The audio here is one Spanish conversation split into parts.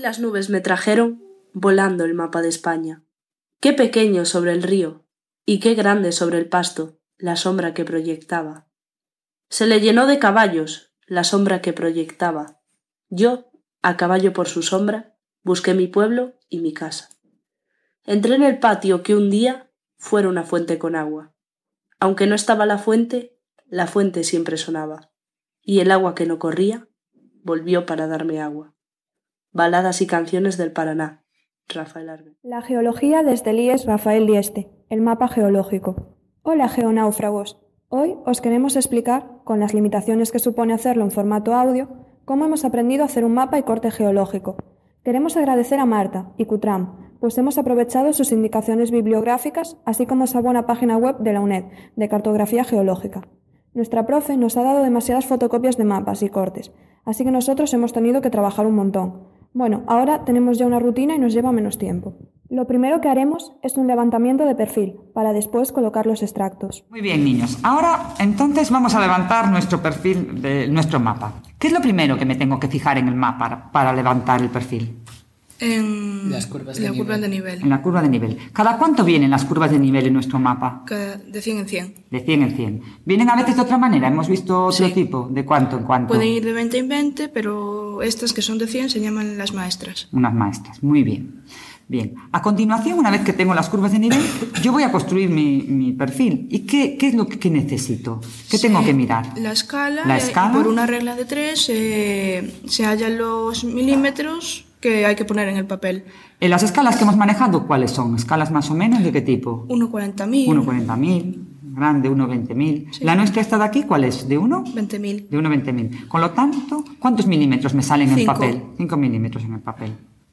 Las nubes me trajeron volando el mapa de España. Qué pequeño sobre el río y qué grande sobre el pasto la sombra que proyectaba. Se le llenó de caballos la sombra que proyectaba. Yo, a caballo por su sombra, busqué mi pueblo y mi casa. Entré en el patio que un día fuera una fuente con agua. Aunque no estaba la fuente, la fuente siempre sonaba, y el agua que no corría volvió para darme agua. Baladas y canciones del Paraná. Rafael Arbe. La geología desde el IES Rafael Dieste, el mapa geológico. Hola geonáufragos. Hoy os queremos explicar, con las limitaciones que supone hacerlo en formato audio, cómo hemos aprendido a hacer un mapa y corte geológico. Queremos agradecer a Marta y Cutram, pues hemos aprovechado sus indicaciones bibliográficas, así como esa buena página web de la UNED, de cartografía geológica. Nuestra profe nos ha dado demasiadas fotocopias de mapas y cortes, así que nosotros hemos tenido que trabajar un montón. Bueno, ahora tenemos ya una rutina y nos lleva menos tiempo. Lo primero que haremos es un levantamiento de perfil, para después colocar los extractos. Muy bien, niños. Ahora, entonces, vamos a levantar nuestro perfil de nuestro mapa. ¿Qué es lo primero que me tengo que fijar en el mapa para levantar el perfil? En Las curvas de la nivel. curva de nivel. En la curva de nivel. ¿Cada cuánto vienen las curvas de nivel en nuestro mapa? Cada- De 100 en 100. De 100 en 100. ¿Vienen a veces de otra manera? Hemos visto otro Sí. tipo. ¿De cuánto en cuánto? Pueden ir de 20 en 20, pero estas que son de 100 se llaman las maestras. Unas maestras. Muy bien. Bien. A continuación, una vez que tengo las curvas de nivel, yo voy a construir mi, mi perfil. ¿Y qué, qué es lo que, necesito? ¿Qué tengo Sí, que mirar? La escala, La eh, escala. por una regla de 3 se hallan los milímetros que hay que poner en el papel. ¿En las escalas que hemos manejado, cuáles son? ¿Escalas más o menos de qué tipo? 1,40.000, 1,40.000, grande, 1,20.000. ¿La nuestra está de aquí cuál es? ¿De 1? 20.000. De 1,20.000. Con lo tanto, ¿cuántos milímetros me salen en el Cinco. papel? 5 milímetros en el papel.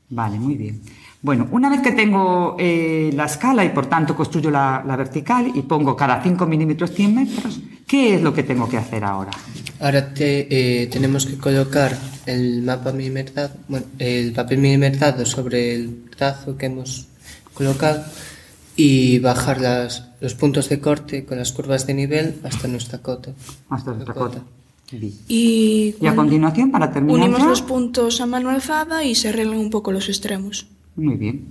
Vale, muy bien. Bueno, una vez que tengo eh, la escala y por tanto construyo la, la vertical y pongo cada 5 milímetros 100 metros, ¿qué es lo que tengo que hacer ahora? Ahora te- eh, tenemos que colocar el mapa milimetrado, bueno, el papel milimetrado sobre el trazo que hemos colocado y bajar las, los puntos de corte con las curvas de nivel hasta nuestra cota. Hasta esta cota. Y, Y a continuación, para terminar unimos ya- los puntos a mano alzada y se arreglan un poco los extremos. Muy bien.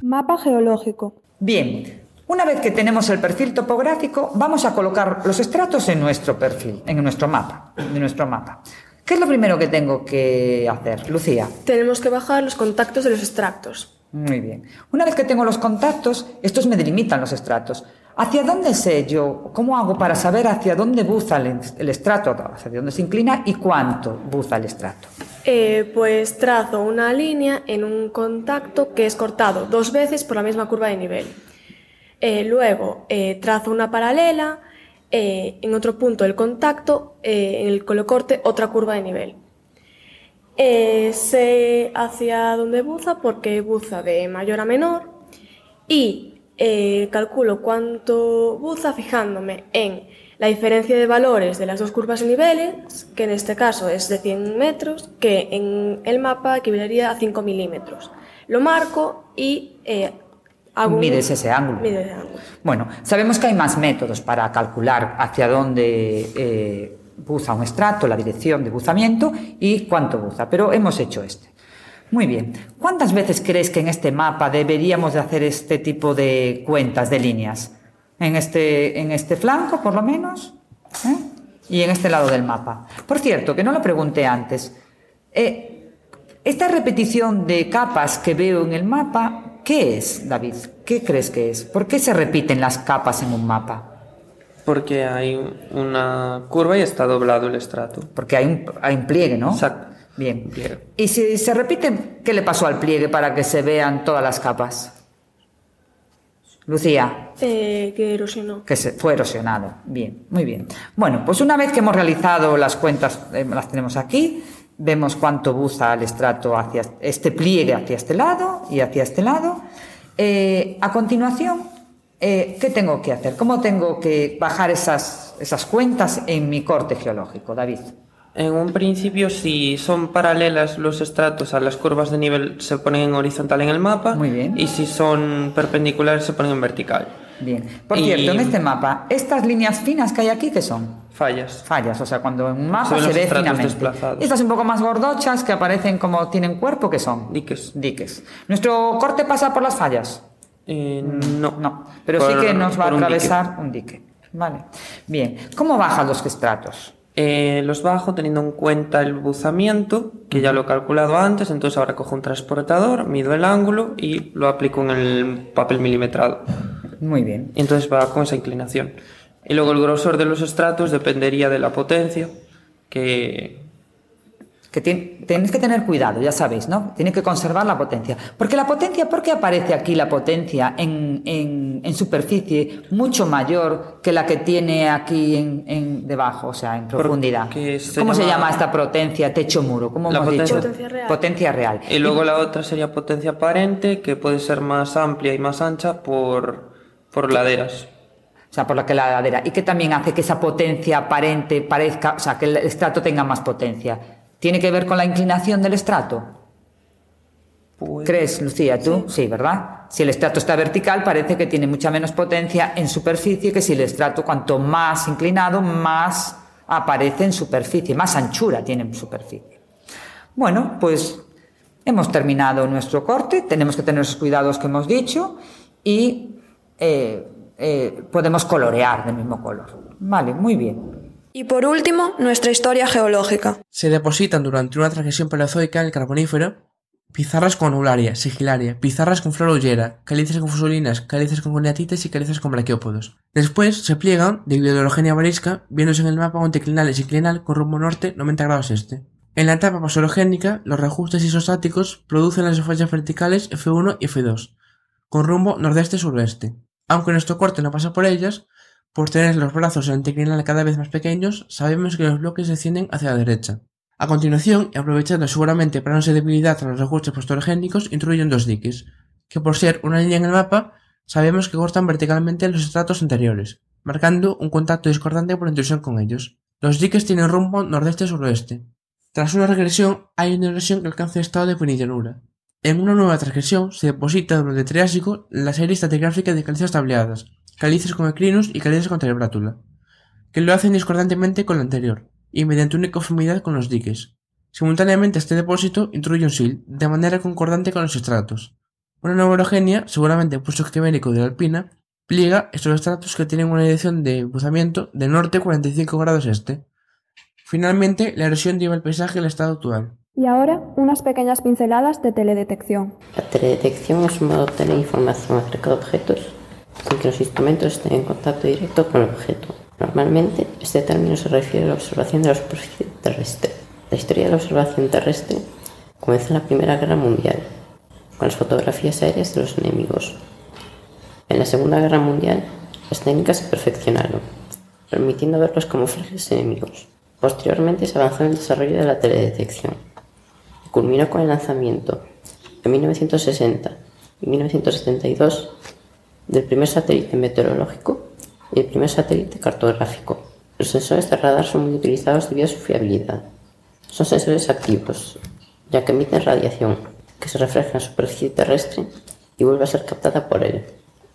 Mapa geológico. Bien, una vez que tenemos el perfil topográfico, vamos a colocar los estratos en nuestro perfil, en nuestro mapa, en nuestro mapa. ¿Qué es lo primero que tengo que hacer, Lucía? Tenemos que bajar los contactos de los extractos. Muy bien. Una vez que tengo los contactos, estos me delimitan los estratos. ¿Hacia dónde sé yo? ¿Cómo hago para saber hacia dónde buza el, el estrato, hacia dónde se inclina y cuánto buza el estrato? Eh, pues trazo una línea en un contacto que es cortado dos veces por la misma curva de nivel. Eh, luego eh, trazo una paralela eh, en otro punto del contacto, en el que lo corte otra curva de nivel. Sé hacia dónde buza porque buza de mayor a menor y calculo cuánto buza fijándome en la diferencia de valores de las dos curvas de niveles, que en este caso es de 100 metros, que en el mapa equivalería a 5 milímetros. Lo marco y Mides ese ángulo. Mido ese ángulo. Bueno, sabemos que hay más métodos para calcular hacia dónde eh, buza un estrato, la dirección de buzamiento y cuánto buza, pero hemos hecho este. Muy bien. ¿Cuántas veces crees que en este mapa deberíamos de hacer este tipo de cuentas de líneas? En este, en este flanco, por lo menos, ¿eh? y en este lado del mapa. Por cierto, que no lo pregunté antes. Eh, esta repetición de capas que veo en el mapa, ¿qué es, David? ¿Qué crees que es? ¿Por qué se repiten las capas en un mapa? Porque hay una curva y está doblado el estrato. Porque hay un, hay un pliegue, ¿no? Exacto. Bien. Pliegue. Y si se repite, ¿qué le pasó al pliegue para que se vean todas las capas? Lucía, Eh, que erosionó. que se fue erosionado. Bien, muy bien. Bueno, pues una vez que hemos realizado las cuentas, eh, las tenemos aquí, vemos cuánto buza el estrato hacia este pliegue hacia este lado y hacia este lado. Eh, a continuación, eh, ¿qué tengo que hacer? ¿Cómo tengo que bajar esas, esas cuentas en mi corte geológico, David? En un principio, si son paralelas los estratos a las curvas de nivel, se ponen en horizontal en el mapa. Muy bien. Y si son perpendiculares, se ponen en vertical. Bien. Por Y- cierto, en este mapa, estas líneas finas que hay aquí, ¿qué son? Fallas. Fallas, o sea, cuando en un mapa se ve finamente. desplazados. Estas un poco más gordochas que aparecen como tienen cuerpo, ¿qué son? Diques. Diques. ¿Nuestro corte pasa por las fallas? Eh, no. No, pero Por- sí que nos va a por un dique. atravesar un dique. Vale. Bien. ¿Cómo bajan los estratos? Eh, los bajo teniendo en cuenta el buzamiento, que ya lo he calculado antes, entonces ahora cojo un transportador, mido el ángulo y lo aplico en el papel milimetrado. Muy bien. Y entonces va con esa inclinación. Y luego el grosor de los estratos dependería de la potencia, que Que tenéis que tener cuidado, ya sabéis, ¿no? Tiene que conservar la potencia. Porque la potencia, ¿por qué aparece aquí la potencia en, en- en superficie mucho mayor que la que tiene aquí en, en debajo, o sea, en profundidad? Se ¿Cómo se llama- llama esta potencia techo-muro? ¿Cómo La hemos dicho? potencia- Potencia real. Potencia real. Y luego la otra sería potencia aparente, que puede ser más amplia y más ancha por, por laderas. O sea, por la que la ladera. Y que también hace que esa potencia aparente parezca, o sea, que el estrato tenga más potencia. ¿Tiene que ver con la inclinación del estrato? Pues- ¿Crees, Lucía, tú? Sí. ¿verdad? Si el estrato está vertical, parece que tiene mucha menos potencia en superficie que si el estrato, cuanto más inclinado, más aparece en superficie, más anchura tiene en superficie. Bueno, pues hemos terminado nuestro corte, tenemos que tener esos cuidados que hemos dicho y eh, eh, podemos colorear del mismo color. Vale, muy bien. Y por último, nuestra historia geológica. Se depositan durante una transgresión paleozoica en el Carbonífero pizarras con anularia, sigilaria, pizarras con flor ollera, calizas con fusolinas, calizas con coniatites y calizas con braquiópodos. Después se pliegan debido a la orogenia varisca, viéndose en el mapa un declinal y inclinal con rumbo norte 90 grados este. En la etapa pasorogénica, los reajustes isostáticos producen las fallas verticales F1 y F2, con rumbo nordeste-suroeste. Aunque nuestro corte no pasa por ellas, por tener los brazos declinal cada vez más pequeños, sabemos que los bloques descienden hacia la derecha. A continuación, y aprovechando seguramente para no ser debilidad a los recursos postorogénicos, introduyen dos diques, que por ser una línea en el mapa, sabemos que cortan verticalmente los estratos anteriores, marcando un contacto discordante por intrusión con ellos. Los diques tienen rumbo nordeste-suroeste. Tras una regresión, hay una erosión que alcanza el estado de penillanura. En una nueva transgresión se deposita durante el Triásico la serie estratigráfica de calizas tableadas, calizas con ecrinus y calizas con telebrátula, que lo hacen discordantemente con la anterior, y mediante una conformidad con los diques. Simultáneamente este depósito intruye un sil, de manera concordante con los estratos. Una nueva orogenia, seguramente puesto quimérico de la alpina, pliega estos estratos que tienen una dirección de buzamiento de norte 45 grados este. Finalmente, la erosión lleva el paisaje al estado actual. Y ahora, unas pequeñas pinceladas de teledetección. La teledetección es un modo de obtener información acerca de objetos sin que los instrumentos estén en contacto directo con el objeto. Normalmente, este término se refiere a la observación de la superficie terrestre. La historia de la observación terrestre comenzó en la Primera Guerra Mundial, con las fotografías aéreas de los enemigos. En la Segunda Guerra Mundial, las técnicas se perfeccionaron, permitiendo ver los camuflajes enemigos. Posteriormente se avanzó en el desarrollo de la teledetección. Culminó con el lanzamiento, en 1960 y 1972, del primer satélite meteorológico y el primer satélite cartográfico. Los sensores de radar son muy utilizados debido a su fiabilidad. Son sensores activos, ya que emiten radiación, que se refleja en la superficie terrestre y vuelve a ser captada por él.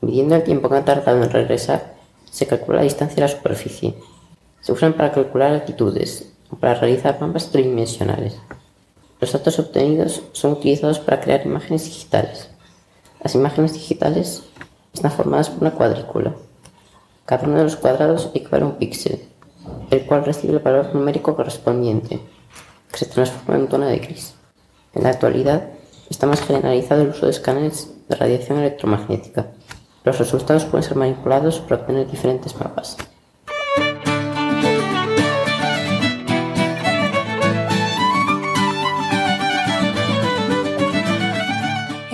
Midiendo el tiempo que ha tardado en regresar, se calcula la distancia de la superficie. Se usan para calcular altitudes o para realizar mapas tridimensionales. Los datos obtenidos son utilizados para crear imágenes digitales. Las imágenes digitales están formadas por una cuadrícula. Cada uno de los cuadrados equivale a un píxel, el cual recibe el valor numérico correspondiente, que se transforma en tono de gris. En la actualidad, está más generalizado el uso de escáneres de radiación electromagnética. Los resultados pueden ser manipulados para obtener diferentes mapas.